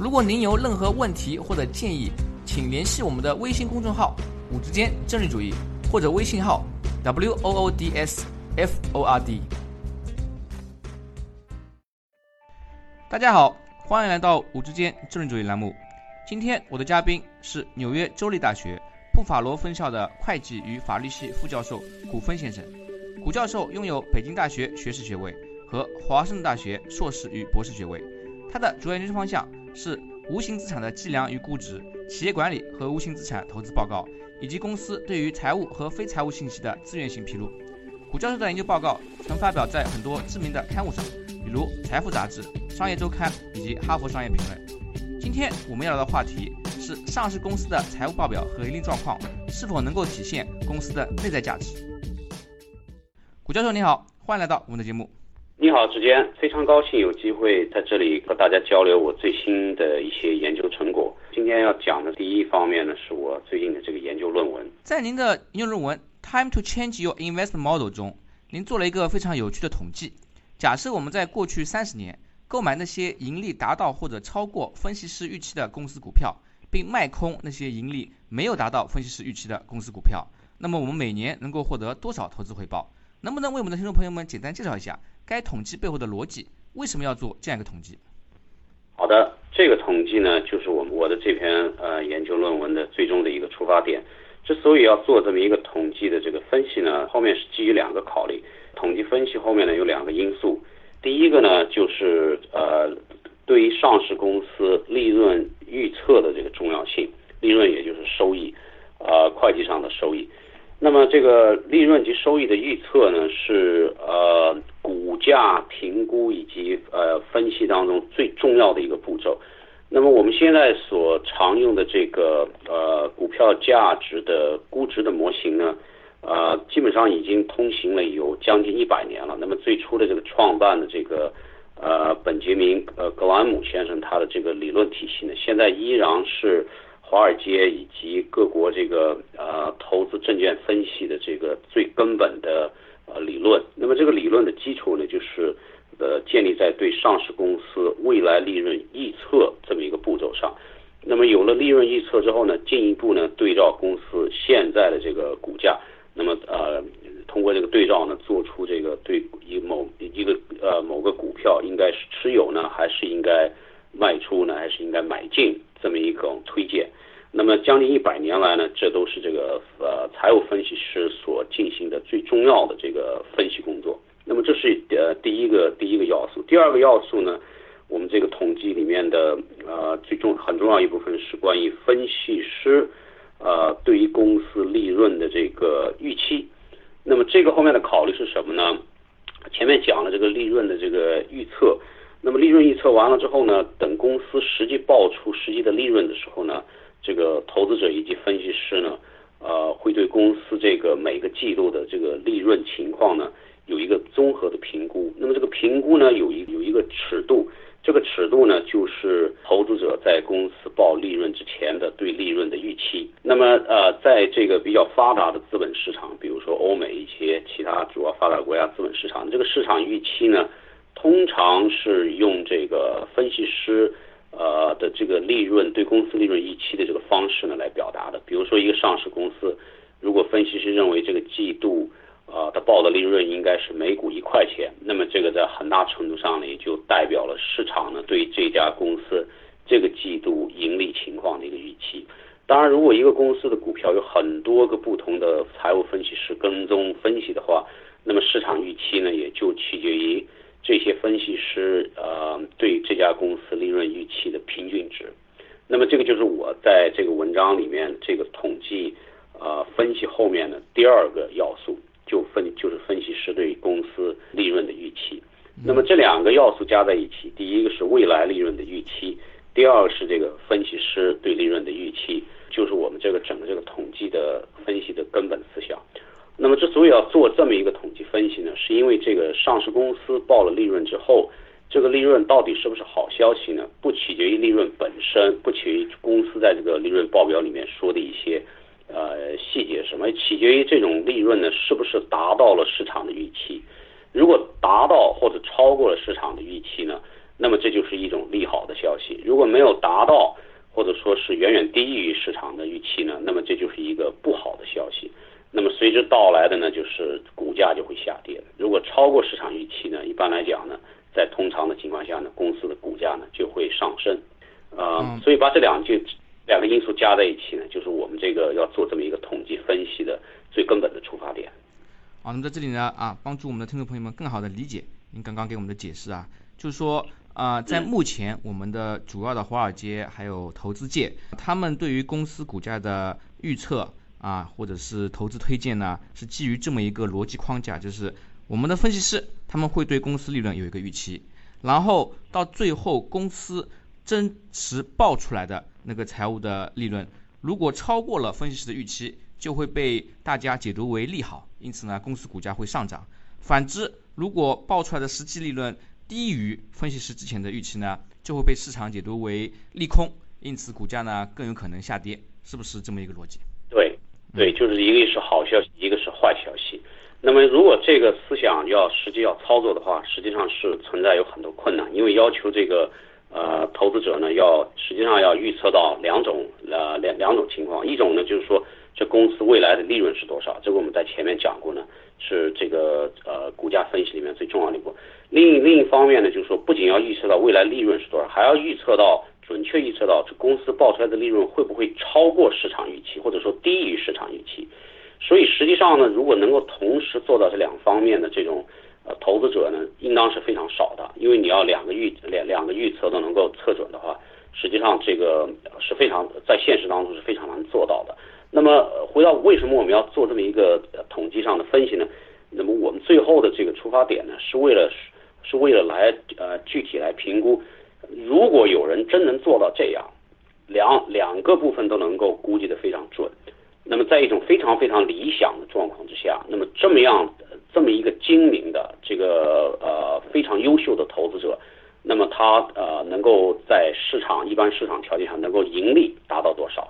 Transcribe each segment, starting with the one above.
如果您有任何问题或者建议，请联系我们的微信公众号“五之间政治主义”或者微信号 “w o o d s f o r d”。大家好，欢迎来到“五之间政治主义”栏目。今天我的嘉宾是纽约州立大学布法罗分校的会计与法律系副教授古芬先生。古教授拥有北京大学学士学位和华盛顿大学硕士与博士学位。他的主要研究方向是无形资产的计量与估值、企业管理和无形资产投资报告，以及公司对于财务和非财务信息的自愿性披露。古教授的研究报告曾发表在很多知名的刊物上，比如《财富》杂志、《商业周刊》以及《哈佛商业评论》。今天我们要聊的话题是上市公司的财务报表和盈利状况是否能够体现公司的内在价值。古教授你好，欢迎来到我们的节目。你好，之间非常高兴有机会在这里和大家交流我最新的一些研究成果。今天要讲的第一方面呢，是我最近的这个研究论文。在您的研究论文《Time to Change Your Investment Model》中，您做了一个非常有趣的统计。假设我们在过去三十年购买那些盈利达到或者超过分析师预期的公司股票，并卖空那些盈利没有达到分析师预期的公司股票，那么我们每年能够获得多少投资回报？能不能为我们的听众朋友们简单介绍一下？该统计背后的逻辑，为什么要做这样一个统计？好的，这个统计呢，就是我我的这篇呃研究论文的最终的一个出发点。之所以要做这么一个统计的这个分析呢，后面是基于两个考虑。统计分析后面呢有两个因素，第一个呢就是呃对于上市公司利润预测的这个重要性，利润也就是收益，呃会计上的收益。那么这个利润及收益的预测呢，是呃股价评估以及呃分析当中最重要的一个步骤。那么我们现在所常用的这个呃股票价值的估值的模型呢，呃基本上已经通行了有将近一百年了。那么最初的这个创办的这个呃本杰明呃格兰姆先生他的这个理论体系呢，现在依然是。华尔街以及各国这个呃投资证券分析的这个最根本的呃理论，那么这个理论的基础呢，就是呃建立在对上市公司未来利润预测这么一个步骤上。那么有了利润预测之后呢，进一步呢对照公司现在的这个股价，那么呃通过这个对照呢，做出这个对一某一个呃某个股票应该是持有呢，还是应该卖出呢，还是应该买进这么一种推荐。那么将近一百年来呢，这都是这个呃财务分析师所进行的最重要的这个分析工作。那么这是呃第一个第一个要素。第二个要素呢，我们这个统计里面的呃最重很重要一部分是关于分析师呃对于公司利润的这个预期。那么这个后面的考虑是什么呢？前面讲了这个利润的这个预测。那么利润预测完了之后呢，等公司实际报出实际的利润的时候呢？这个投资者以及分析师呢，呃，会对公司这个每个季度的这个利润情况呢，有一个综合的评估。那么这个评估呢，有一有一个尺度，这个尺度呢，就是投资者在公司报利润之前的对利润的预期。那么呃，在这个比较发达的资本市场，比如说欧美一些其他主要发达国家资本市场，这个市场预期呢，通常是用这个分析师。呃的这个利润对公司利润预期的这个方式呢来表达的，比如说一个上市公司，如果分析师认为这个季度呃它报的利润应该是每股一块钱，那么这个在很大程度上呢也就代表了市场呢对这家公司这个季度盈利情况的一个预期。当然，如果一个公司的股票有很多个不同的财务分析师跟踪分析的话，那么市场预期呢也就取决于。这些分析师呃对这家公司利润预期的平均值，那么这个就是我在这个文章里面这个统计呃分析后面的第二个要素，就分就是分析师对公司利润的预期。那么这两个要素加在一起，第一个是未来利润的预期，第二个是这个分析师对利润的预期，就是我们这个整个这个统计的分析的根本思想。那么之所以要做这么一个统计分析呢，是因为这个上市公司报了利润之后，这个利润到底是不是好消息呢？不取决于利润本身，不取决于公司在这个利润报表里面说的一些呃细节什么，取决于这种利润呢是不是达到了市场的预期。如果达到或者超过了市场的预期呢，那么这就是一种利好的消息；如果没有达到，或者说是远远低于市场的预期呢，那么这就是一个不好的消息。那么随之到来的呢，就是股价就会下跌。如果超过市场预期呢，一般来讲呢，在通常的情况下呢，公司的股价呢就会上升。啊，所以把这两句两个因素加在一起呢，就是我们这个要做这么一个统计分析的最根本的出发点。好，那么在这里呢，啊，帮助我们的听众朋友们更好的理解您刚刚给我们的解释啊，就是说啊，在目前我们的主要的华尔街还有投资界，他们对于公司股价的预测。啊，或者是投资推荐呢，是基于这么一个逻辑框架，就是我们的分析师他们会对公司利润有一个预期，然后到最后公司真实报出来的那个财务的利润，如果超过了分析师的预期，就会被大家解读为利好，因此呢，公司股价会上涨。反之，如果报出来的实际利润低于分析师之前的预期呢，就会被市场解读为利空，因此股价呢更有可能下跌，是不是这么一个逻辑？对。就是一个是好消息，一个是坏消息。那么，如果这个思想要实际要操作的话，实际上是存在有很多困难，因为要求这个呃投资者呢，要实际上要预测到两种呃两两种情况，一种呢就是说这公司未来的利润是多少，这个我们在前面讲过呢，是这个呃股价分析里面最重要的一步。另另一方面呢，就是说不仅要预测到未来利润是多少，还要预测到。准确预测到这公司报出来的利润会不会超过市场预期，或者说低于市场预期。所以实际上呢，如果能够同时做到这两方面的这种呃投资者呢，应当是非常少的。因为你要两个预两两个预测都能够测准的话，实际上这个是非常在现实当中是非常难做到的。那么回到为什么我们要做这么一个统计上的分析呢？那么我们最后的这个出发点呢，是为了是为了来呃具体来评估。如果有人真能做到这样，两两个部分都能够估计的非常准，那么在一种非常非常理想的状况之下，那么这么样这么一个精明的这个呃非常优秀的投资者，那么他呃能够在市场一般市场条件下能够盈利达到多少？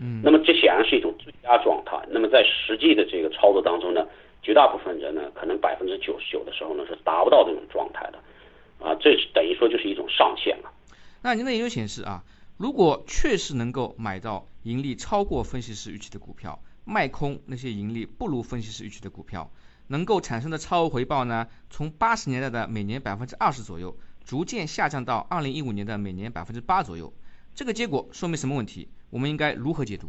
嗯，那么这显然是一种最佳状态。那么在实际的这个操作当中呢，绝大部分人呢，可能百分之九十九的时候呢是达不到这种状态的。啊，这是等于说就是一种上限了。那您的研究显示啊，如果确实能够买到盈利超过分析师预期的股票，卖空那些盈利不如分析师预期的股票，能够产生的超额回报呢，从八十年代的每年百分之二十左右，逐渐下降到二零一五年的每年百分之八左右。这个结果说明什么问题？我们应该如何解读？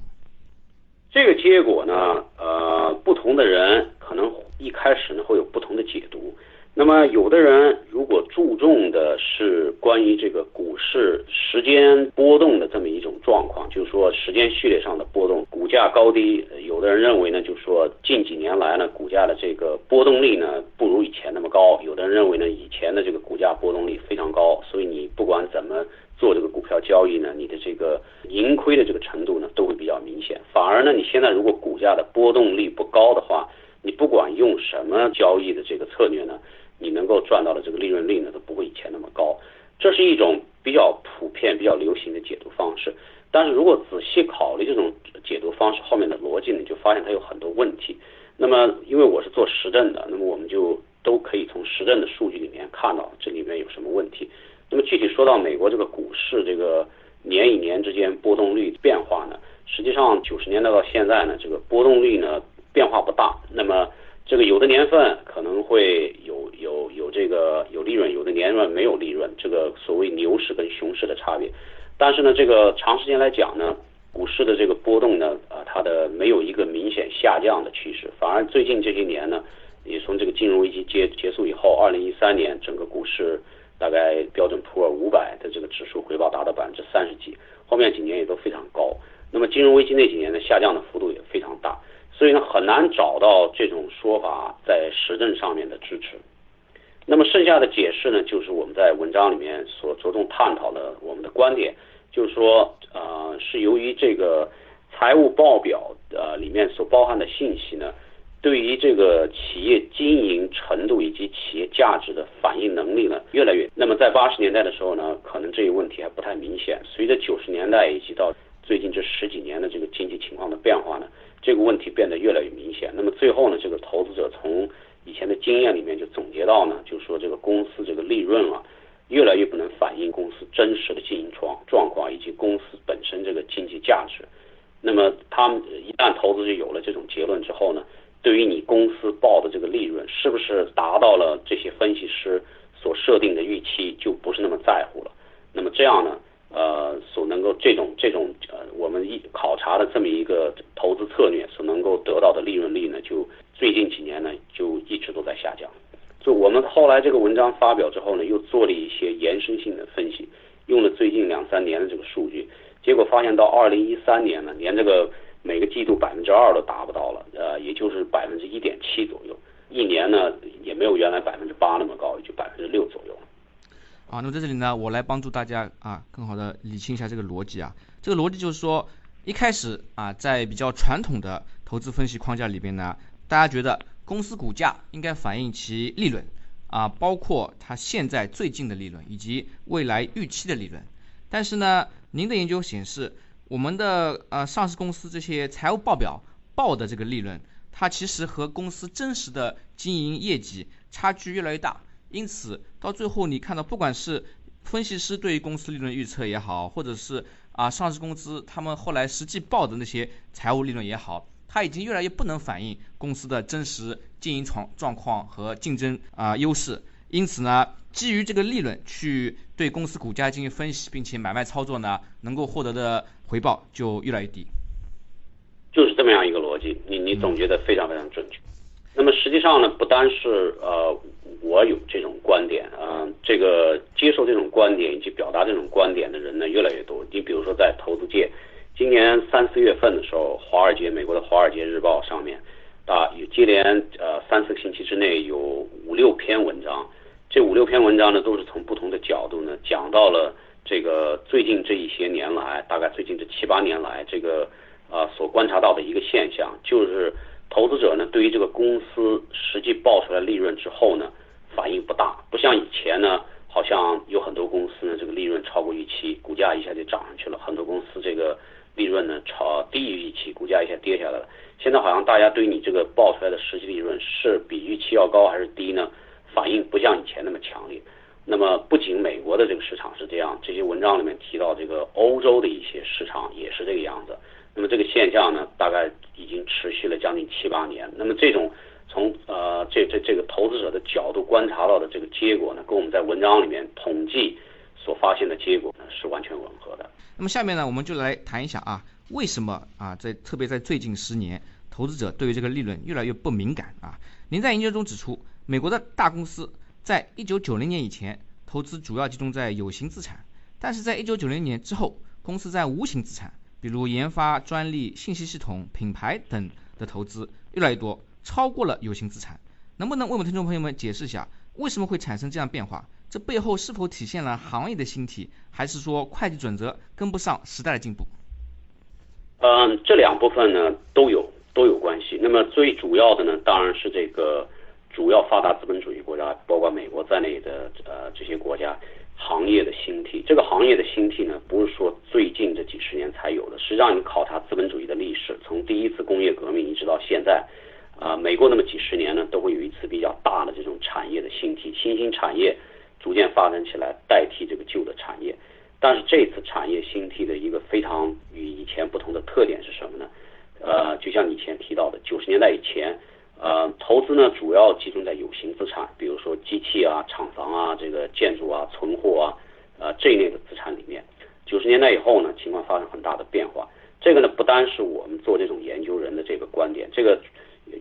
这个结果呢，呃，不同的人可能一开始呢会有不同的解读。那么，有的人如果注重的是关于这个股市时间波动的这么一种状况，就是说时间序列上的波动，股价高低，有的人认为呢，就是说近几年来呢，股价的这个波动力呢不如以前那么高。有的人认为呢，以前的这个股价波动力非常高，所以你不管怎么做这个股票交易呢，你的这个盈亏的这个程度呢都会比较明显。反而呢，你现在如果股价的波动力不高的话，你不管用什么交易的这个策略呢？你能够赚到的这个利润率呢，都不会以前那么高，这是一种比较普遍、比较流行的解读方式。但是如果仔细考虑这种解读方式后面的逻辑呢，就发现它有很多问题。那么，因为我是做实证的，那么我们就都可以从实证的数据里面看到这里面有什么问题。那么具体说到美国这个股市这个年与年之间波动率变化呢，实际上九十年代到现在呢，这个波动率呢变化不大。那么这个有的年份可能会有有有这个有利润，有的年份没有利润，这个所谓牛市跟熊市的差别。但是呢，这个长时间来讲呢，股市的这个波动呢，啊，它的没有一个明显下降的趋势，反而最近这些年呢，也从这个金融危机结结束以后，二零一三年整个股市大概标准普尔五百的这个指数回报达到百分之三十几，后面几年也都非常高。那么金融危机那几年呢，下降的幅度也非常大。所以呢，很难找到这种说法在实证上面的支持。那么剩下的解释呢，就是我们在文章里面所着重探讨的我们的观点，就是说，呃，是由于这个财务报表呃里面所包含的信息呢，对于这个企业经营程度以及企业价值的反应能力呢，越来越。那么在八十年代的时候呢，可能这个问题还不太明显。随着九十年代以及到最近这十几年的这个经济情况的变化呢，这个问题变得越来越明显。那么最后呢，这个投资者从以前的经验里面就总结到呢，就是说这个公司这个利润啊。越来越不能反映公司真实的经营状状况以及公司本身这个经济价值。那么，他们一旦投资者有了这种结论之后呢，对于你公司报的这个利润是不是达到了这些分析师所设定的预期，就不是那么在乎了。那么这样呢，呃，所能够这种这种呃，我们一考察的这么一个投资策略所能够得到的利润率呢，就最近几年呢，就一直都在下降。就我们后来这个文章发表之后呢，又做了一些延伸性的分析，用了最近两三年的这个数据，结果发现到二零一三年呢，连这个每个季度百分之二都达不到了，呃，也就是百分之一点七左右，一年呢也没有原来百分之八那么高，也就百分之六左右。啊，那么在这里呢，我来帮助大家啊，更好的理清一下这个逻辑啊。这个逻辑就是说，一开始啊，在比较传统的投资分析框架里边呢，大家觉得。公司股价应该反映其利润啊，包括它现在最近的利润以及未来预期的利润。但是呢，您的研究显示，我们的呃上市公司这些财务报表报的这个利润，它其实和公司真实的经营业绩差距越来越大。因此，到最后你看到，不管是分析师对于公司利润预测也好，或者是啊上市公司他们后来实际报的那些财务利润也好。它已经越来越不能反映公司的真实经营状状况和竞争啊优势，因此呢，基于这个利润去对公司股价进行分析，并且买卖操作呢，能够获得的回报就越来越低。就是这么样一个逻辑，你你总结的非常非常准确。那么实际上呢，不单是呃我有这种观点啊，这个接受这种观点以及表达这种观点的人呢越来越多。你比如说在投资界。今年三四月份的时候，华尔街美国的《华尔街日报》上面啊，有接连呃三四个星期之内有五六篇文章，这五六篇文章呢都是从不同的角度呢讲到了这个最近这一些年来，大概最近这七八年来这个啊所观察到的一个现象，就是投资者呢对于这个公司实际报出来利润之后呢反应不大，不像以前呢，好像有很多公司呢这个利润超过预期，股价一下就涨上去了，很多公司这个。利润呢超低于预期，股价一下跌下来了。现在好像大家对你这个报出来的实际利润是比预期要高还是低呢？反应不像以前那么强烈。那么不仅美国的这个市场是这样，这些文章里面提到这个欧洲的一些市场也是这个样子。那么这个现象呢，大概已经持续了将近七八年。那么这种从呃这这这个投资者的角度观察到的这个结果呢，跟我们在文章里面统计所发现的结果呢是完全吻合的。那么下面呢，我们就来谈一下啊，为什么啊，在特别在最近十年，投资者对于这个利润越来越不敏感啊？您在研究中指出，美国的大公司在一九九零年以前，投资主要集中在有形资产，但是在一九九零年之后，公司在无形资产，比如研发、专利、信息系统、品牌等的投资越来越多，超过了有形资产。能不能为我们听众朋友们解释一下，为什么会产生这样变化？这背后是否体现了行业的兴起，还是说会计准则跟不上时代的进步？嗯，这两部分呢都有都有关系。那么最主要的呢，当然是这个主要发达资本主义国家，包括美国在内的呃这些国家行业的兴替。这个行业的兴替呢，不是说最近这几十年才有的。实际上，你考察资本主义的历史，从第一次工业革命一直到现在，啊，每过那么几十年呢，都会有一次比较大的这种产业的兴替，新兴产业。逐渐发展起来，代替这个旧的产业。但是这次产业兴替的一个非常与以前不同的特点是什么呢？呃，就像以前提到的，九十年代以前，呃，投资呢主要集中在有形资产，比如说机器啊、厂房啊、这个建筑啊、存货啊，呃这一类的资产里面。九十年代以后呢，情况发生很大的变化。这个呢，不单是我们做这种研究人的这个观点，这个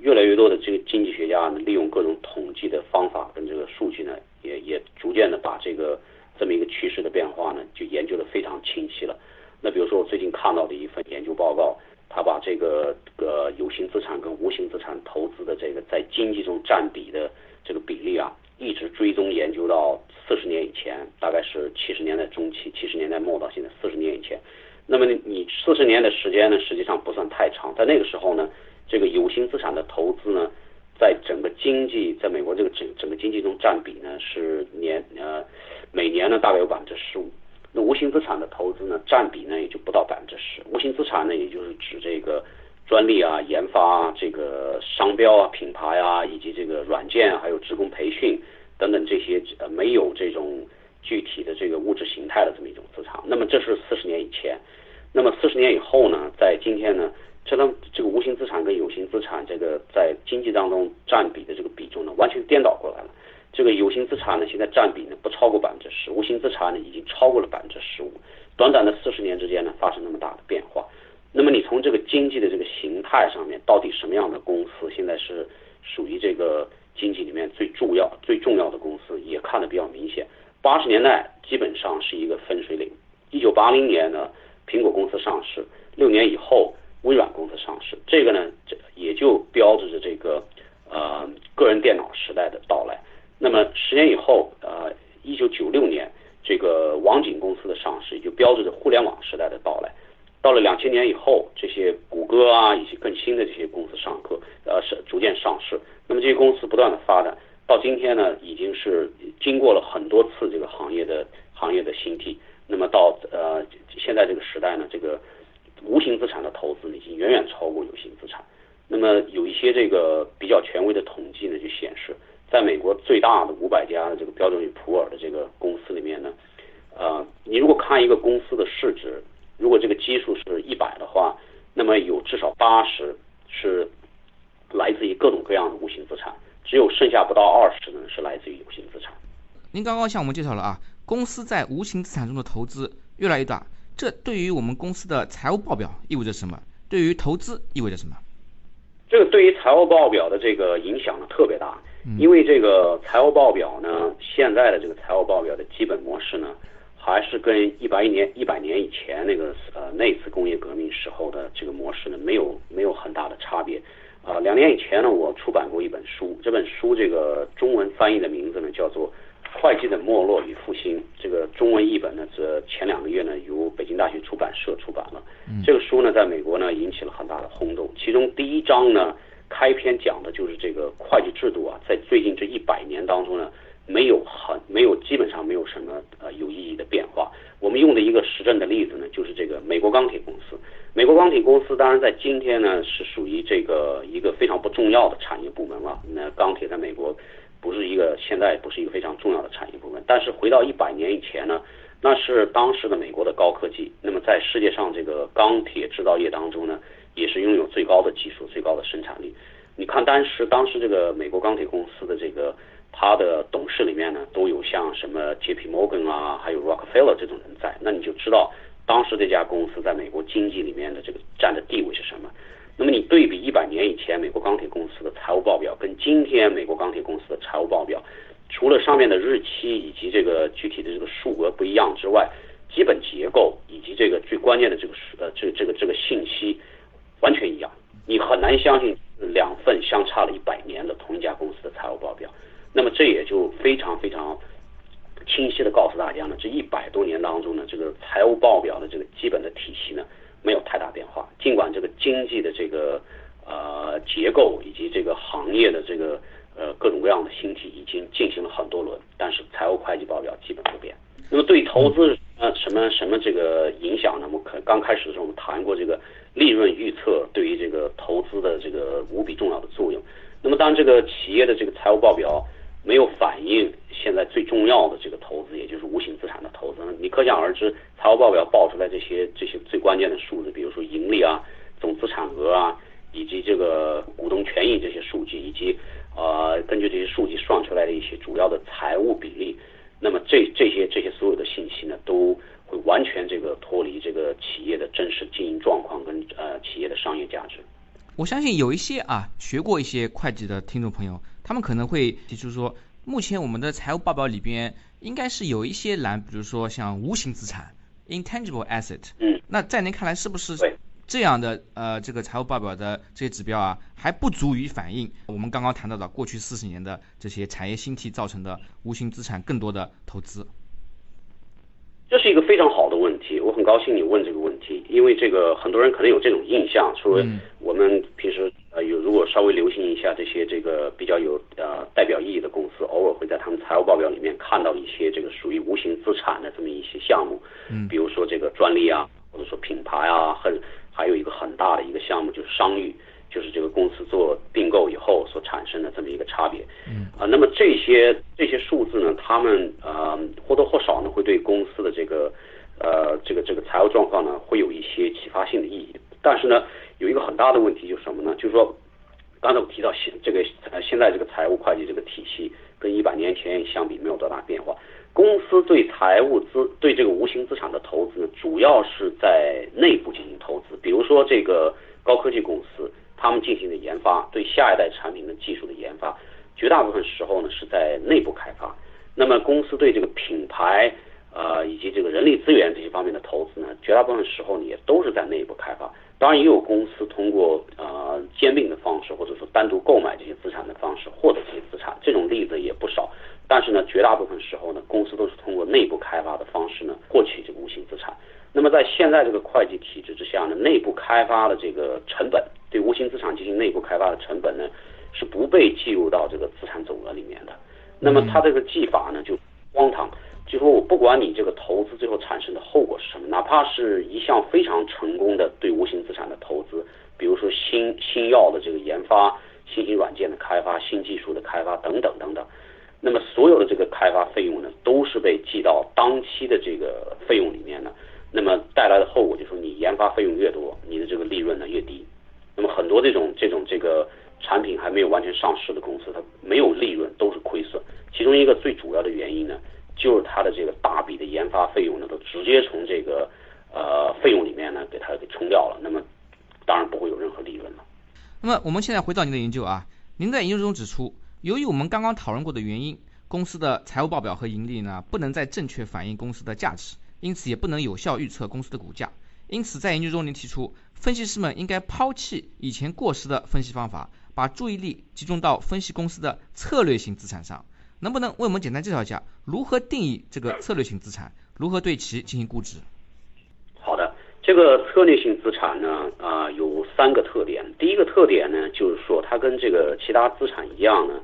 越来越多的这个经济学家呢，利用各种统计的方法跟这个数据呢。也也逐渐的把这个这么一个趋势的变化呢，就研究的非常清晰了。那比如说我最近看到的一份研究报告，他把这个个有形资产跟无形资产投资的这个在经济中占比的这个比例啊，一直追踪研究到四十年以前，大概是七十年代中期、七十年代末到现在四十年以前。那么你四十年的时间呢，实际上不算太长。在那个时候呢，这个有形资产的投资呢，在整个经济，在美国这个整整个经济中占比呢，是年呃每年呢大概有百分之十五。那无形资产的投资呢，占比呢也就不到百分之十。无形资产呢，也就是指这个专利啊、研发、啊这个商标啊、品牌啊，以及这个软件还有职工培训等等这些呃没有这种具体的这个物质形态的这么一种资产。那么这是四十年以前。那么四十年以后呢，在今天呢，这当这个无形资产跟有形资产这个在经济当中占比的这个比重呢，完全颠倒过来了。这个有形资产呢，现在占比呢不超过百分之十，无形资产呢已经超过了百分之十五。短短的四十年之间呢，发生那么大的变化。那么你从这个经济的这个形态上面，到底什么样的公司现在是属于这个经济里面最重要、最重要的公司，也看得比较明显。八十年代基本上是一个分水岭。一九八零年呢。苹果公司上市六年以后，微软公司上市，这个呢，这也就标志着这个呃个人电脑时代的到来。那么十年以后，呃，一九九六年，这个网景公司的上市，也就标志着互联网时代的到来。到了两千年以后，这些谷歌啊，以及更新的这些公司上课，呃，是逐渐上市。那么这些公司不断的发展，到今天呢，已经是经过了很多次这个行业的行业的兴替。那么到呃现在这个时代呢，这个无形资产的投资已经远远超过有形资产。那么有一些这个比较权威的统计呢，就显示，在美国最大的五百家的这个标准与普尔的这个公司里面呢，呃，你如果看一个公司的市值，如果这个基数是一百的话，那么有至少八十是来自于各种各样的无形资产，只有剩下不到二十呢是来自于有形资产。您刚刚向我们介绍了啊。公司在无形资产中的投资越来越大，这对于我们公司的财务报表意味着什么？对于投资意味着什么？这个对于财务报表的这个影响呢特别大，因为这个财务报表呢，现在的这个财务报表的基本模式呢，还是跟一百年一百年以前那个呃那次工业革命时候的这个模式呢，没有没有很大的差别。啊，两年以前呢，我出版过一本书，这本书这个中文翻译的名字呢叫做。会计的没落与复兴，这个中文译本呢，这前两个月呢，由北京大学出版社出版了。这个书呢，在美国呢，引起了很大的轰动。其中第一章呢，开篇讲的就是这个会计制度啊，在最近这一百年当中呢，没有很没有基本上没有什么呃有意义的变化。我们用的一个实证的例子呢，就是这个美国钢铁公司。美国钢铁公司当然在今天呢，是属于这个一个非常不重要的产业部门了。那钢铁在美国。不是一个现在不是一个非常重要的产业部门，但是回到一百年以前呢，那是当时的美国的高科技。那么在世界上这个钢铁制造业当中呢，也是拥有最高的技术、最高的生产力。你看当时当时这个美国钢铁公司的这个它的董事里面呢，都有像什么 J.P. Morgan 啊，还有 Rockefeller 这种人在，那你就知道当时这家公司在美国经济里面的这个占的地位是什么。那么你对比一百年以前美国钢铁公司的财务报表，跟今天美国钢铁公司的财务报表，除了上面的日期以及这个具体的这个数额不一样之外，基本结构以及这个最关键的这个呃这这个这个信息完全一样，你很难相信两份相差了一百年的同一家公司的财务报表。那么这也就非常非常清晰的告诉大家呢，这一百多年当中呢，这个财务报表的这个基本的体系呢。没有太大变化，尽管这个经济的这个呃结构以及这个行业的这个呃各种各样的形体已经进行了很多轮，但是财务会计报表基本不变。那么对投资呃什么什么这个影响呢？我们可刚开始的时候我们谈过这个利润预测对于这个投资的这个无比重要的作用。那么当这个企业的这个财务报表没有反映现在最重要的这个投资，也就是无形资产的投资。你可想而知，财务报表报出来这些这些最关键的数字，比如说盈利啊、总资产额啊，以及这个股东权益这些数据，以及呃根据这些数据算出来的一些主要的财务比例，那么这这些这些所有的信息呢，都会完全这个脱离这个企业的真实经营状况跟呃企业的商业价值。我相信有一些啊学过一些会计的听众朋友。他们可能会提出说，目前我们的财务报表里边应该是有一些栏，比如说像无形资产 （intangible asset）。嗯。那在您看来，是不是这样的呃这个财务报表的这些指标啊，还不足以反映我们刚刚谈到的过去四十年的这些产业兴替造成的无形资产更多的投资？这是一个非常好的问题，我很高兴你问这个问题，因为这个很多人可能有这种印象，说我们平时呃有如果稍微留心一下这些这个比较有呃代表意义的公司，偶尔会在他们财务报表里面看到一些这个属于无形资产的这么一些项目，嗯，比如说这个专利啊，或者说品牌啊，很还有一个很大的一个项目就是商誉。就是这个公司做并购以后所产生的这么一个差别，嗯啊，那么这些这些数字呢，他们呃或多或少呢会对公司的这个呃这个这个财务状况呢会有一些启发性的意义。但是呢，有一个很大的问题就是什么呢？就是说，刚才我提到现这个呃现在这个财务会计这个体系跟一百年前相比没有多大变化。公司对财务资对这个无形资产的投资呢，主要是在内部进行投资，比如说这个高科技公司。他们进行的研发，对下一代产品的技术的研发，绝大部分时候呢是在内部开发。那么公司对这个品牌，呃以及这个人力资源这些方面的投资呢，绝大部分时候呢也都是在内部开发。当然也有公司通过呃兼并的方式，或者说单独购买这些资产的方式获得这些资产，这种例子也不少。但是呢，绝大部分时候呢，公司都是通过内部开发的方式呢获取这个无形资产。那么在现在这个会计体制之下呢，内部开发的这个成本。对无形资产进行内部开发的成本呢，是不被计入到这个资产总额里面的。那么它这个计法呢，就荒唐。就说我不管你这个投资最后产生的后果是什么，哪怕是一项非常成功的对无形资产的投资，比如说新新药的这个研发、新型软件的开发、新技术的开发等等等等，那么所有的这个开发费用呢，都是被记到当期的这个费用里面的。那么带来的后果就是，你研发费用越多，你的这个利润呢越低。那么很多这种这种这个产品还没有完全上市的公司，它没有利润，都是亏损。其中一个最主要的原因呢，就是它的这个大笔的研发费用呢，都直接从这个呃费用里面呢给它给冲掉了。那么当然不会有任何利润了。那么我们现在回到您的研究啊，您在研究中指出，由于我们刚刚讨论过的原因，公司的财务报表和盈利呢不能再正确反映公司的价值，因此也不能有效预测公司的股价。因此，在研究中，您提出，分析师们应该抛弃以前过时的分析方法，把注意力集中到分析公司的策略性资产上。能不能为我们简单介绍一下，如何定义这个策略性资产，如何对其进行估值？好的，这个策略性资产呢，啊，有三个特点。第一个特点呢，就是说它跟这个其他资产一样呢，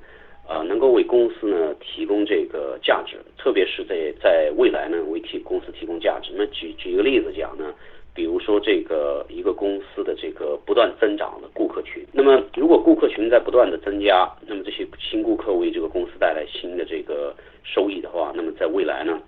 呃，能够为公司呢提供这个价值，特别是在在未来呢为提公司提供价值。那举举一个例子讲呢。比如说，这个一个公司的这个不断增长的顾客群，那么如果顾客群在不断的增加，那么这些新顾客为这个公司带来新的这个收益的话，那么在未来呢，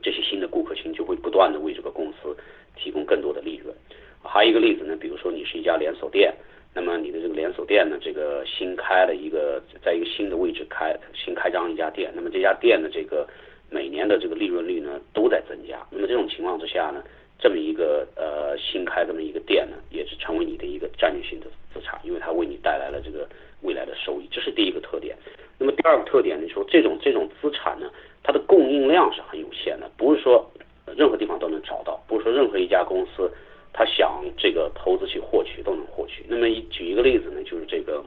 这些新的顾客群就会不断的为这个公司提供更多的利润。还有一个例子呢，比如说你是一家连锁店，那么你的这个连锁店呢，这个新开了一个在一个新的位置开新开张一家店，那么这家店的这个每年的这个利润率呢都在增加，那么这种情况之下呢？这么一个呃新开这么一个店呢，也是成为你的一个战略性的资产，因为它为你带来了这个未来的收益，这是第一个特点。那么第二个特点呢，说这种这种资产呢，它的供应量是很有限的，不是说任何地方都能找到，不是说任何一家公司他想这个投资去获取都能获取。那么举一个例子呢，就是这个，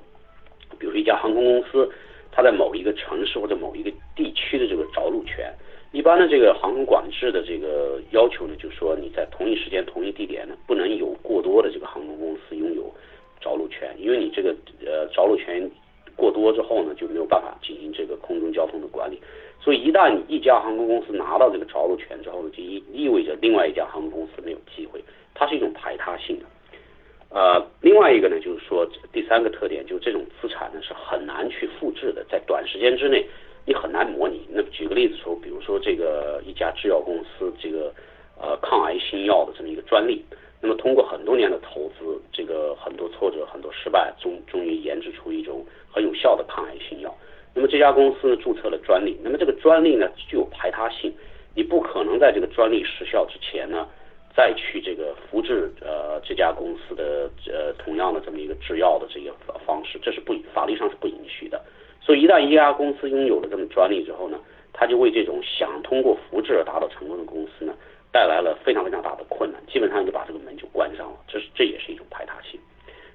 比如说一家航空公司，它在某一个城市或者某一个地区的这个着陆权。一般的这个航空管制的这个要求呢，就是说你在同一时间、同一地点呢，不能有过多的这个航空公司拥有着陆权，因为你这个呃着陆权过多之后呢，就没有办法进行这个空中交通的管理。所以一旦一家航空公司拿到这个着陆权之后呢，就意意味着另外一家航空公司没有机会，它是一种排他性的。呃，另外一个呢，就是说第三个特点，就是这种资产呢是很难去复制的，在短时间之内。你很难模拟。那么举个例子说，比如说这个一家制药公司，这个呃抗癌新药的这么一个专利，那么通过很多年的投资，这个很多挫折、很多失败，终终于研制出一种很有效的抗癌新药。那么这家公司呢注册了专利，那么这个专利呢具有排他性，你不可能在这个专利失效之前呢再去这个复制呃这家公司的呃同样的这么一个制药的这个方式，这是不法律上是不允许的。所以，一旦一家公司拥有了这么专利之后呢，它就为这种想通过复制而达到成功的公司呢，带来了非常非常大的困难，基本上就把这个门就关上了。这是这也是一种排他性。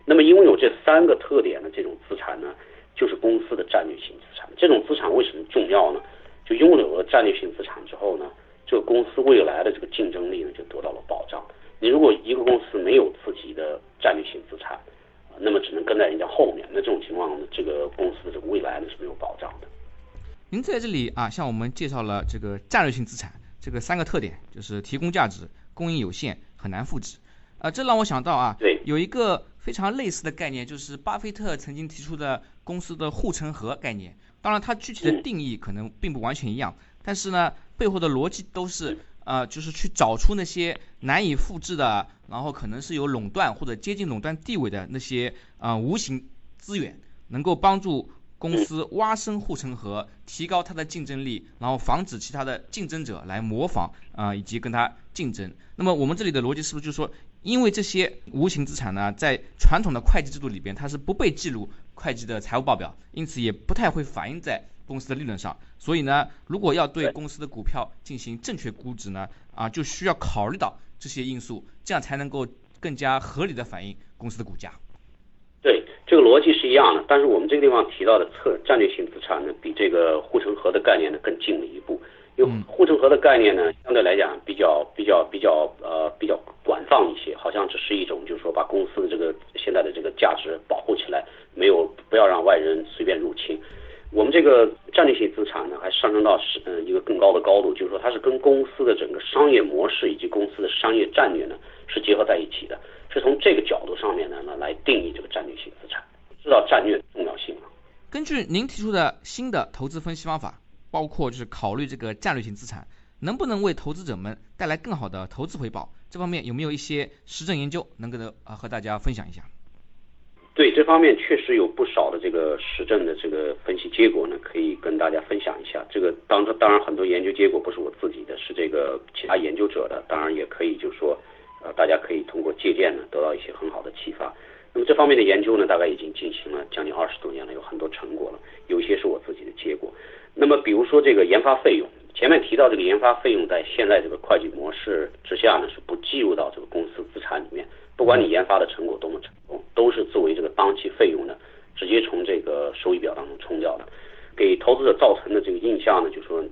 那么，拥有这三个特点的这种资产呢，就是公司的战略性资产。这种资产为什么重要呢？就拥有了战略性资产之后呢，这个公司未来的这个竞争力呢就得到了保障。你如果一个公司没有自己的战略性资产，那么只能跟在人家后面，那这种情况呢，这个公司的这个未来呢是没有保障的。您在这里啊，向我们介绍了这个战略性资产这个三个特点，就是提供价值、供应有限、很难复制。啊，这让我想到啊，对，有一个非常类似的概念，就是巴菲特曾经提出的公司的护城河概念。当然，它具体的定义可能并不完全一样，但是呢，背后的逻辑都是。呃，就是去找出那些难以复制的，然后可能是有垄断或者接近垄断地位的那些呃无形资源，能够帮助公司挖深护城河，提高它的竞争力，然后防止其他的竞争者来模仿啊，以及跟它竞争。那么我们这里的逻辑是不是就是说，因为这些无形资产呢，在传统的会计制度里边，它是不被记录会计的财务报表，因此也不太会反映在。公司的利润上，所以呢，如果要对公司的股票进行正确估值呢，啊，就需要考虑到这些因素，这样才能够更加合理的反映公司的股价。对，这个逻辑是一样的，但是我们这个地方提到的策战略性资产呢，比这个护城河的概念呢更进了一步。因为护城河的概念呢，相对来讲比较比较比较呃比较广泛一些，好像只是一种就是说把公司的这个现在的这个价值保护起来，没有不要让外人随便入侵。我们这个战略性资产呢，还上升到是呃一个更高的高度，就是说它是跟公司的整个商业模式以及公司的商业战略呢是结合在一起的，是从这个角度上面呢呢来定义这个战略性资产，知道战略重要性吗？根据您提出的新的投资分析方法，包括就是考虑这个战略性资产能不能为投资者们带来更好的投资回报，这方面有没有一些实证研究能跟呃和大家分享一下？对这方面确实有不少的这个实证的这个分析结果呢，可以跟大家分享一下。这个当当然很多研究结果不是我自己的，是这个其他研究者的，当然也可以就是说，呃，大家可以通过借鉴呢得到一些很好的启发。那么这方面的研究呢，大概已经进行了将近二十多年了，有很多成果了，有一些是我自己的结果。那么比如说这个研发费用，前面提到这个研发费用在现在这个会计模式之下呢，是不计入到这个公司资产里面。不管你研发的成果多么成，都是作为这个当期费用呢，直接从这个收益表当中冲掉的，给投资者造成的这个印象呢，就是说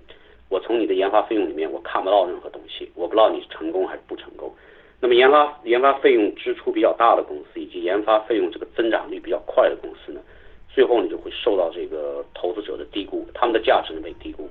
我从你的研发费用里面我看不到任何东西，我不知道你是成功还是不成功。那么研发研发费用支出比较大的公司，以及研发费用这个增长率比较快的公司呢，最后呢就会受到这个投资者的低估，他们的价值呢被低估，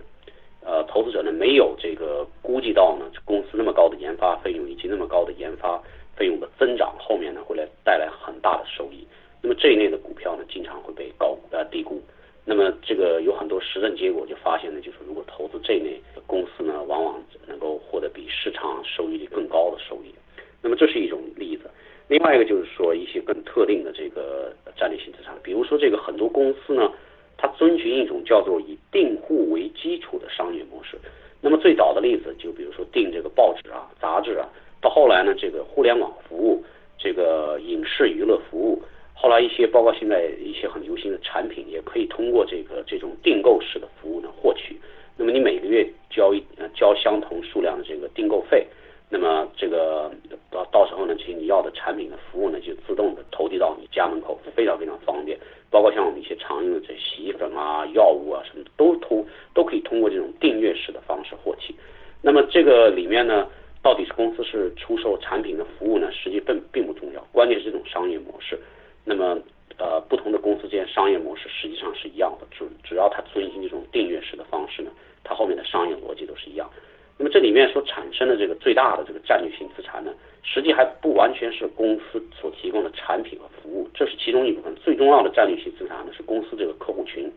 呃，投资者呢没有这个估计到呢公司那么高的研发费用以及那么高的研发。费用的增长后面呢，会来带来很大的收益。那么这一类的股票呢，经常会被高呃低估。那么这个有很多实证结果就发现呢，就是如果投资这类公司呢，往往能够获得比市场收益率更高的收益。那么这是一种例子。另外一个就是说一些更特定的这个战略性资产，比如说这个很多公司呢，它遵循一种叫做以订户为基础的商业模式。那么最早的例子就比如说订这个报纸啊、杂志啊。到后来呢，这个互联网服务，这个影视娱乐服务，后来一些包括现在一些很流行的产品，也可以通过这个这种订购式的服务呢获取。那么你每个月交一交相同数量的这个订购费，那么这个到到时候呢，其实你要的产品的服务呢，就自动的投递到你家门口，非常非常方便。包括像我们一些常用的这洗衣粉啊、药物啊什么，都通都可以通过这种订阅式的方式获取。那么这个里面呢？到底是公司是出售产品的服务呢？实际并并不重要，关键是这种商业模式。那么，呃，不同的公司之间商业模式实际上是一样的，只只要它遵循这种订阅式的方式呢，它后面的商业逻辑都是一样。那么这里面所产生的这个最大的这个战略性资产呢，实际还不完全是公司所提供的产品和服务，这是其中一部分。最重要的战略性资产呢，是公司这个客户群。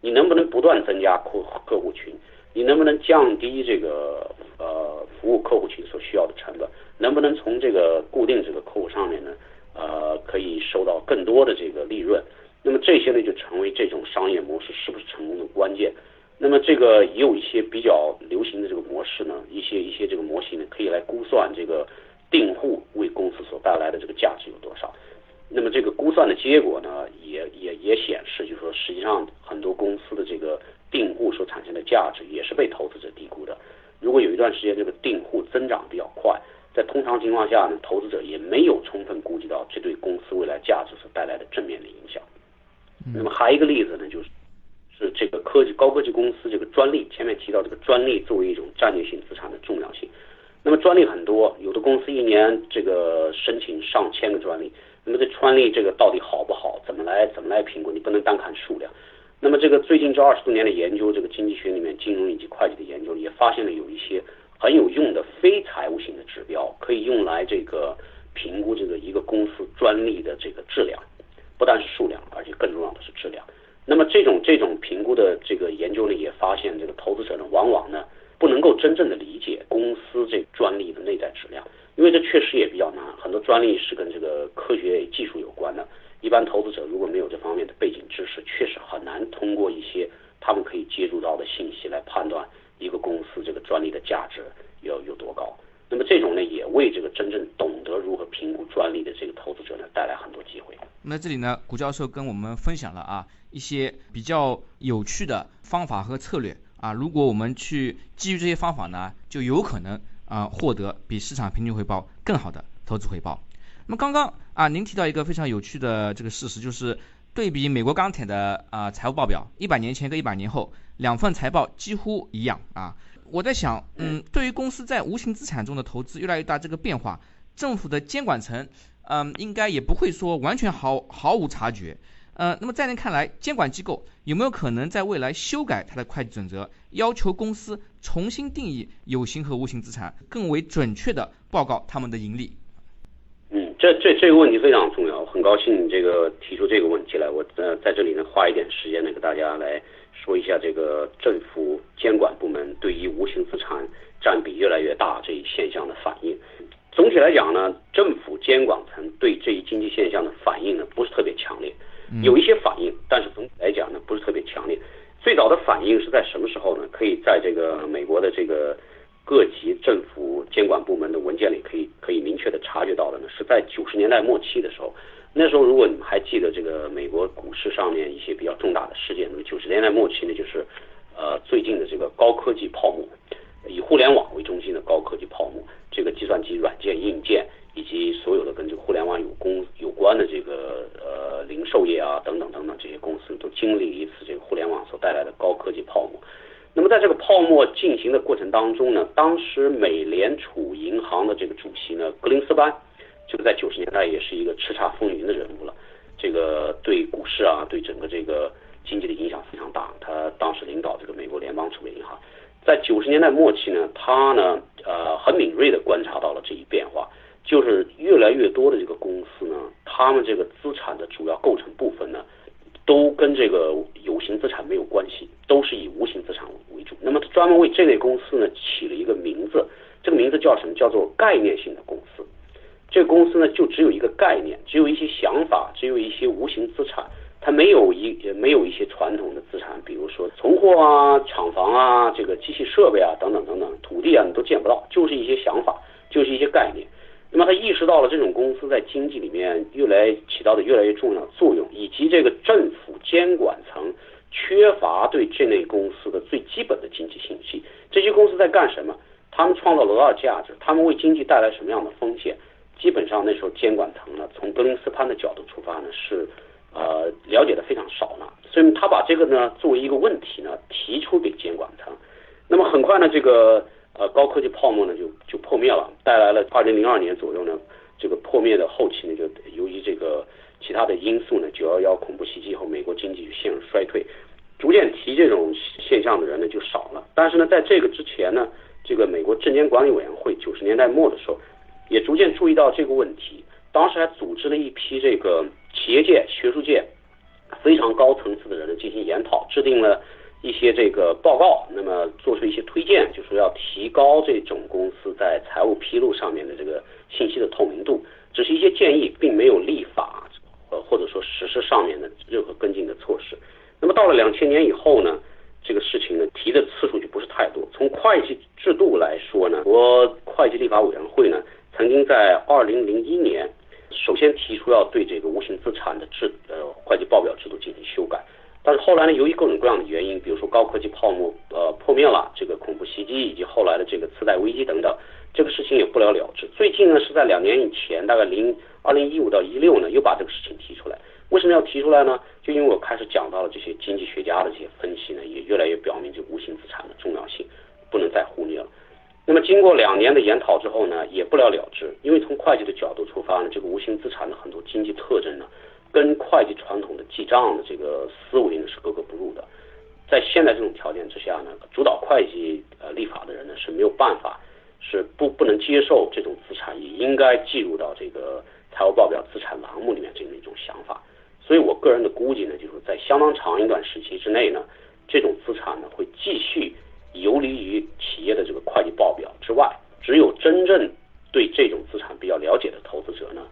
你能不能不断增加客客户群？你能不能降低这个服务客户群所需要的成本？能不能从这个固定这个客户上面呢，呃，可以收到更多的这个利润？那么这些呢，就成为这种商业模式是不是成功的关键？那么这个也有一些比较流行的这个模式呢，一些一些这个模型呢，可以来估算这个订户为公司所带来的这个价值有多少。那么这个估算的结果呢，也也也显示，就是说实际上很多公司的这个。订户所产生的价值也是被投资者低估的。如果有一段时间这个订户增长比较快，在通常情况下呢，投资者也没有充分估计到这对公司未来价值所带来的正面的影响。那么还有一个例子呢，就是是这个科技高科技公司这个专利，前面提到这个专利作为一种战略性资产的重要性。那么专利很多，有的公司一年这个申请上千个专利。那么这专利这个到底好不好？怎么来怎么来评估？你不能单看数量。那么这个最近这二十多年的研究，这个经济学里面金融以及会计的研究，也发现了有一些很有用的非财务性的指标，可以用来这个评估这个一个公司专利的这个质量，不但是数量，而且更重要的是质量。那么这种这种评估的这个研究呢，也发现这个投资者呢，往往呢不能够真正的理解公司这专利的内在质量，因为这确实也比较难。很多专利是跟这个科学技术有关的。一般投资者如果没有这方面的背景知识，确实很难通过一些他们可以接触到的信息来判断一个公司这个专利的价值有有多高。那么这种呢，也为这个真正懂得如何评估专利的这个投资者呢带来很多机会。那这里呢，谷教授跟我们分享了啊一些比较有趣的方法和策略啊，如果我们去基于这些方法呢，就有可能啊获得比市场平均回报更好的投资回报。那么刚刚啊，您提到一个非常有趣的这个事实，就是对比美国钢铁的啊财务报表，一百年前跟一百年后，两份财报几乎一样啊。我在想，嗯，对于公司在无形资产中的投资越来越大这个变化，政府的监管层，嗯，应该也不会说完全毫毫无察觉。呃，那么在您看来，监管机构有没有可能在未来修改它的会计准则，要求公司重新定义有形和无形资产，更为准确的报告他们的盈利？这这这个问题非常重要，很高兴你这个提出这个问题来。我呃在这里呢花一点时间呢给大家来说一下这个政府监管部门对于无形资产占比越来越大这一现象的反应。总体来讲呢，政府监管层对这一经济现象的反应呢不是特别强烈，有一些反应，但是总体来讲呢不是特别强烈。最早的反应是在什么时候呢？可以在这个美国的这个。各级政府监管部门的文件里可以可以明确的察觉到的呢，是在九十年代末期的时候，那时候如果你们还记得这个美国股市上面一些比较重大的事件，那么九十年代末期呢，就是呃最近的这个高科技泡沫，以互联网为中心的高科技泡沫，这个计算机软件、硬件以及所有的跟这个互联网有公有关的这个呃零售业啊等等等等这些公司都经历一次这个互联网所带来的高科技泡沫。那么在这个泡沫进行的过程当中呢，当时美联储银行的这个主席呢，格林斯潘，就是在九十年代也是一个叱咤风云的人物了。这个对股市啊，对整个这个经济的影响非常大。他当时领导这个美国联邦储备银行，在九十年代末期呢，他呢，呃，很敏锐的观察到了这一变化，就是越来越多的这个公司呢，他们这个资产的主要构成部分呢。都跟这个有形资产没有关系，都是以无形资产为主。那么，专门为这类公司呢起了一个名字，这个名字叫什么？叫做概念性的公司。这个公司呢，就只有一个概念，只有一些想法，只有一些无形资产，它没有一也没有一些传统的资产，比如说存货啊、厂房啊、这个机器设备啊等等等等，土地啊你都见不到，就是一些想法，就是一些概念。那么他意识到了这种公司在经济里面越来起到的越来越重要的作用，以及这个政府监管层缺乏对这类公司的最基本的经济信息。这些公司在干什么？他们创造了多少价值？他们为经济带来什么样的风险？基本上那时候监管层呢，从格林斯潘的角度出发呢，是呃了解的非常少呢。所以他把这个呢作为一个问题呢提出给监管层。那么很快呢这个。呃，高科技泡沫呢就就破灭了，带来了二零零二年左右呢，这个破灭的后期呢，就由于这个其他的因素呢，九幺幺恐怖袭击后，美国经济陷入衰退，逐渐提这种现象的人呢就少了。但是呢，在这个之前呢，这个美国证监管理委员会九十年代末的时候，也逐渐注意到这个问题，当时还组织了一批这个企业界、学术界非常高层次的人呢进行研讨，制定了。一些这个报告，那么做出一些推荐，就说要提高这种公司在财务披露上面的这个信息的透明度，只是一些建议，并没有立法，呃或者说实施上面的任何跟进的措施。那么到了两千年以后呢，这个事情呢提的次数就不是太多。从会计制度来说呢，国会计立法委员会呢曾经在二零零一年首先提出要对这个无形资产的制呃会计报表制度进行修改。但是后来呢，由于各种各样的原因，比如说高科技泡沫呃破灭了，这个恐怖袭击以及后来的这个次贷危机等等，这个事情也不了了之。最近呢，是在两年以前，大概零二零一五到一六呢，又把这个事情提出来。为什么要提出来呢？就因为我开始讲到了这些经济学家的这些分析呢，也越来越表明这无形资产的重要性，不能再忽略了。那么经过两年的研讨之后呢，也不了了之，因为从会计的角度出发呢，这个无形资产的很多经济特征呢，会计传统的记账的这个思维呢是格格不入的。在现在这种条件之下呢，主导会计呃立法的人呢是没有办法，是不不能接受这种资产也应该计入到这个财务报表资产栏目里面这样一种想法。所以我个人的估计呢，就是在相当长一段时期之内呢，这种资产呢会继续游离于企业的这个会计报表之外。只有真正对这种资产比较了解的投资者呢，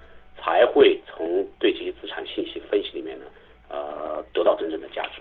才会从对这些资产信息分析里面呢，呃，得到真正的价值。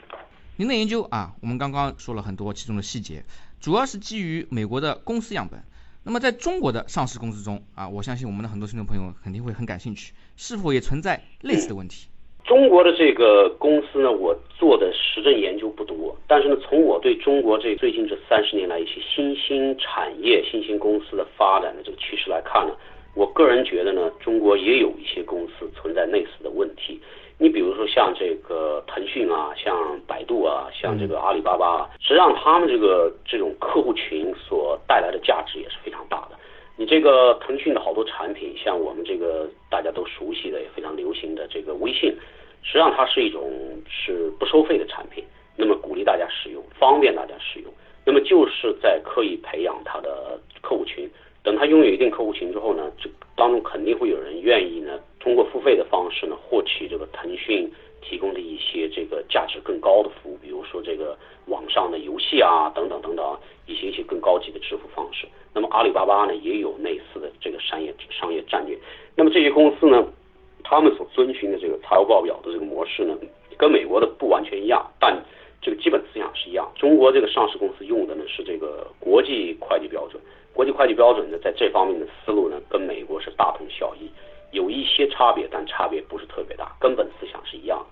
您的研究啊，我们刚刚说了很多其中的细节，主要是基于美国的公司样本。那么在中国的上市公司中啊，我相信我们的很多听众朋友肯定会很感兴趣，是否也存在类似的问题？中国的这个公司呢，我做的实证研究不多，但是呢，从我对中国这最近这三十年来一些新兴产业、新兴公司的发展的这个趋势来看呢，我个人觉得呢，中国也有一些公司存在类似的问题。你比如说像这个腾讯啊，像百度啊，像这个阿里巴巴啊，实际上他们这个这种客户群所带来的价值也是非常大的。你这个腾讯的好多产品，像我们这个大家都熟悉的也非常流行的这个微信，实际上它是一种是不收费的产品，那么鼓励大家使用，方便大家使用，那么就是在刻意培养它的客户群。等他拥有一定客户群之后呢，这当中肯定会有人愿意呢，通过付费的方式呢，获取这个腾讯提供的一些这个价值更高的服务，比如说这个网上的游戏啊，等等等等，一些一些更高级的支付方式。那么阿里巴巴呢，也有类似的这个商业商业战略。那么这些公司呢，他们所遵循的这个财务报表的这个模式呢，跟美国的不完全一样，但这个基本思想是一样。中国这个上市公司用的呢是这个国际会计标准。国际会计标准呢，在这方面的思路呢，跟美国是大同小异，有一些差别，但差别不是特别大，根本思想是一样。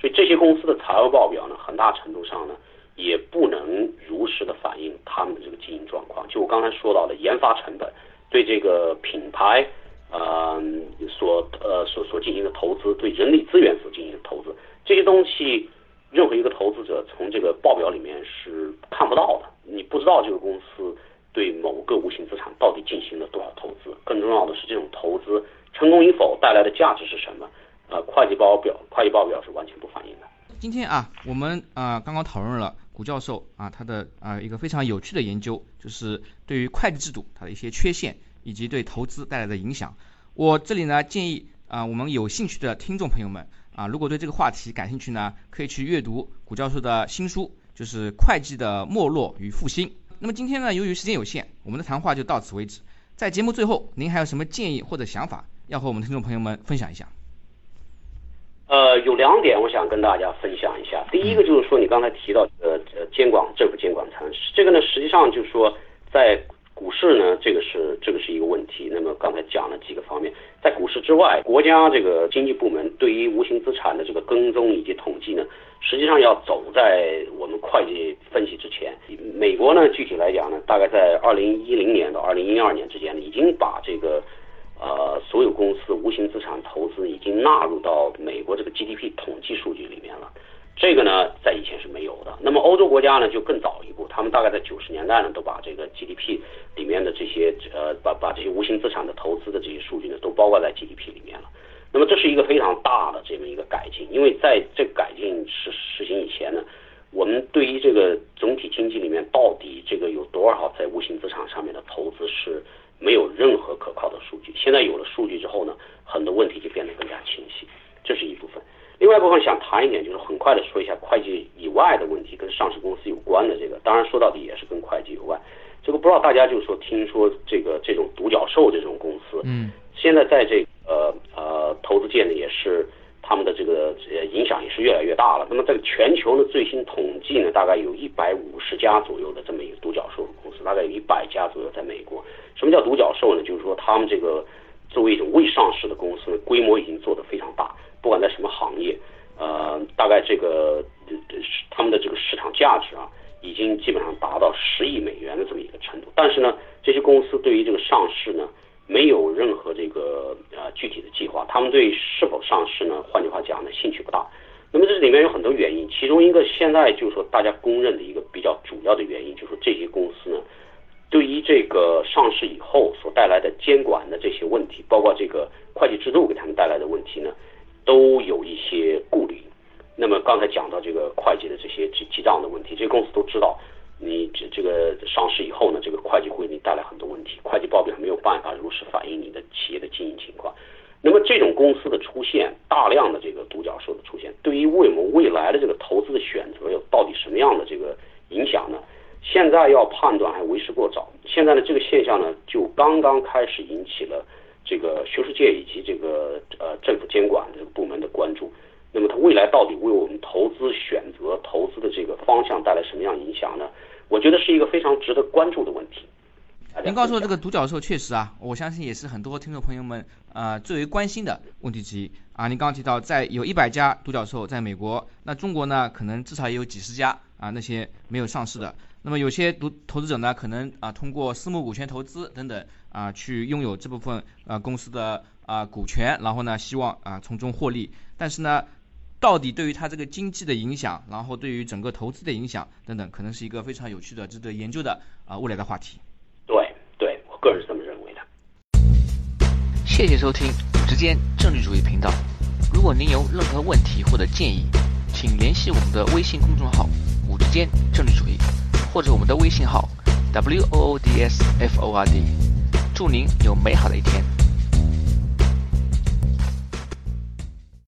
所以这些公司的财务报表呢，很大程度上呢，也不能如实的反映他们的这个经营状况。就我刚才说到的，研发成本，对这个品牌，呃，所呃所所进行的投资，对人力资源所进行的投资，这些东西，任何一个投资者从这个报表里面是看不到的，你不知道这个公司。对某个无形资产到底进行了多少投资？更重要的是，这种投资成功与否带来的价值是什么？呃，会计报表会计报表是完全不反映的。今天啊，我们啊刚刚讨论了古教授啊他的啊一个非常有趣的研究，就是对于会计制度它的一些缺陷以及对投资带来的影响。我这里呢建议啊我们有兴趣的听众朋友们啊，如果对这个话题感兴趣呢，可以去阅读古教授的新书，就是《会计的没落与复兴》。那么今天呢，由于时间有限，我们的谈话就到此为止。在节目最后，您还有什么建议或者想法要和我们听众朋友们分享一下？呃，有两点我想跟大家分享一下。第一个就是说，你刚才提到呃呃监管政府监管层，这个呢实际上就是说在。股市呢，这个是这个是一个问题。那么刚才讲了几个方面，在股市之外，国家这个经济部门对于无形资产的这个跟踪以及统计呢，实际上要走在我们会计分析之前。美国呢，具体来讲呢，大概在二零一零年到二零一二年之间呢，已经把这个呃所有公司无形资产投资已经纳入到美国这个 GDP 统计数据里面了。这个呢，在以前是没有的。那么欧洲国家呢，就更早一步，他们大概在九十年代呢，都把这个 GDP 里面的这些呃，把把这些无形资产的投资的这些数据呢，都包括在 GDP 里面了。那么这是一个非常大的这么一个改进，因为在这改进实实行以前呢，我们对于这个总体经济里面到底这个有多少在无形资产上面的投资是没有任何可靠的数据。现在有了数据之后呢，很多问题就变得更加清晰，这是一部分。另外一部分想谈一点，就是很快的说一下会计以外的问题，跟上市公司有关的这个，当然说到底也是跟会计有关。这个不知道大家就是说听说这个这种独角兽这种公司，嗯，现在在这呃呃投资界呢也是他们的这个呃影响也是越来越大了。那么在全球呢最新统计呢，大概有一百五十家左右的这么一个独角兽公司，大概有一百家左右在美国。什么叫独角兽呢？就是说他们这个作为一种未上市的公司，规模已经做得非常大。不管在什么行业，呃，大概这个他们的这个市场价值啊，已经基本上达到十亿美元的这么一个程度。但是呢，这些公司对于这个上市呢，没有任何这个呃具体的计划，他们对是否上市呢？换句话讲呢，兴趣不大。那么这里面有很多原因，其中一个现在就是说大家公认的一个比较主要的原因，就是说这些公司呢，对于这个上市以后所带来的监管的这些问题，包括这个会计制度给他们带来的问题呢，都有一些顾虑。那么刚才讲到这个会计的这些记记账的问题，这些公司都知道，你这这个上市以后呢，这个会计会给你带来很多问题，会计报表没有办法如实反映你的企业的经营情况。那么这种公司的出现，大量的这个独角兽的出现，对于为我们未来的这个投资的选择有到底什么样的这个影响呢？现在要判断还为时过早。现在呢，这个现象呢，就刚刚开始引起了这个学术界以及这个呃政府监管这个部门的关注。那么它未来到底为我们投资选择、投资的这个方向带来什么样影响呢？我觉得是一个非常值得关注的问题。您告诉我这个独角兽确实啊，我相信也是很多听众朋友们呃最为关心的问题之一啊。您刚刚提到在有一百家独角兽在美国，那中国呢可能至少也有几十家啊，那些没有上市的。那么有些独投资者呢可能啊通过私募股权投资等等啊去拥有这部分啊公司的啊股权，然后呢希望啊从中获利。但是呢，到底对于它这个经济的影响，然后对于整个投资的影响等等，可能是一个非常有趣的、值得研究的啊未来的话题。对，对我个人是这么认为的。谢谢收听五之间政治主义频道。如果您有任何问题或者建议，请联系我们的微信公众号“五之间政治主义”，或者我们的微信号 “w o o d s f o r d”。祝您有美好的一天。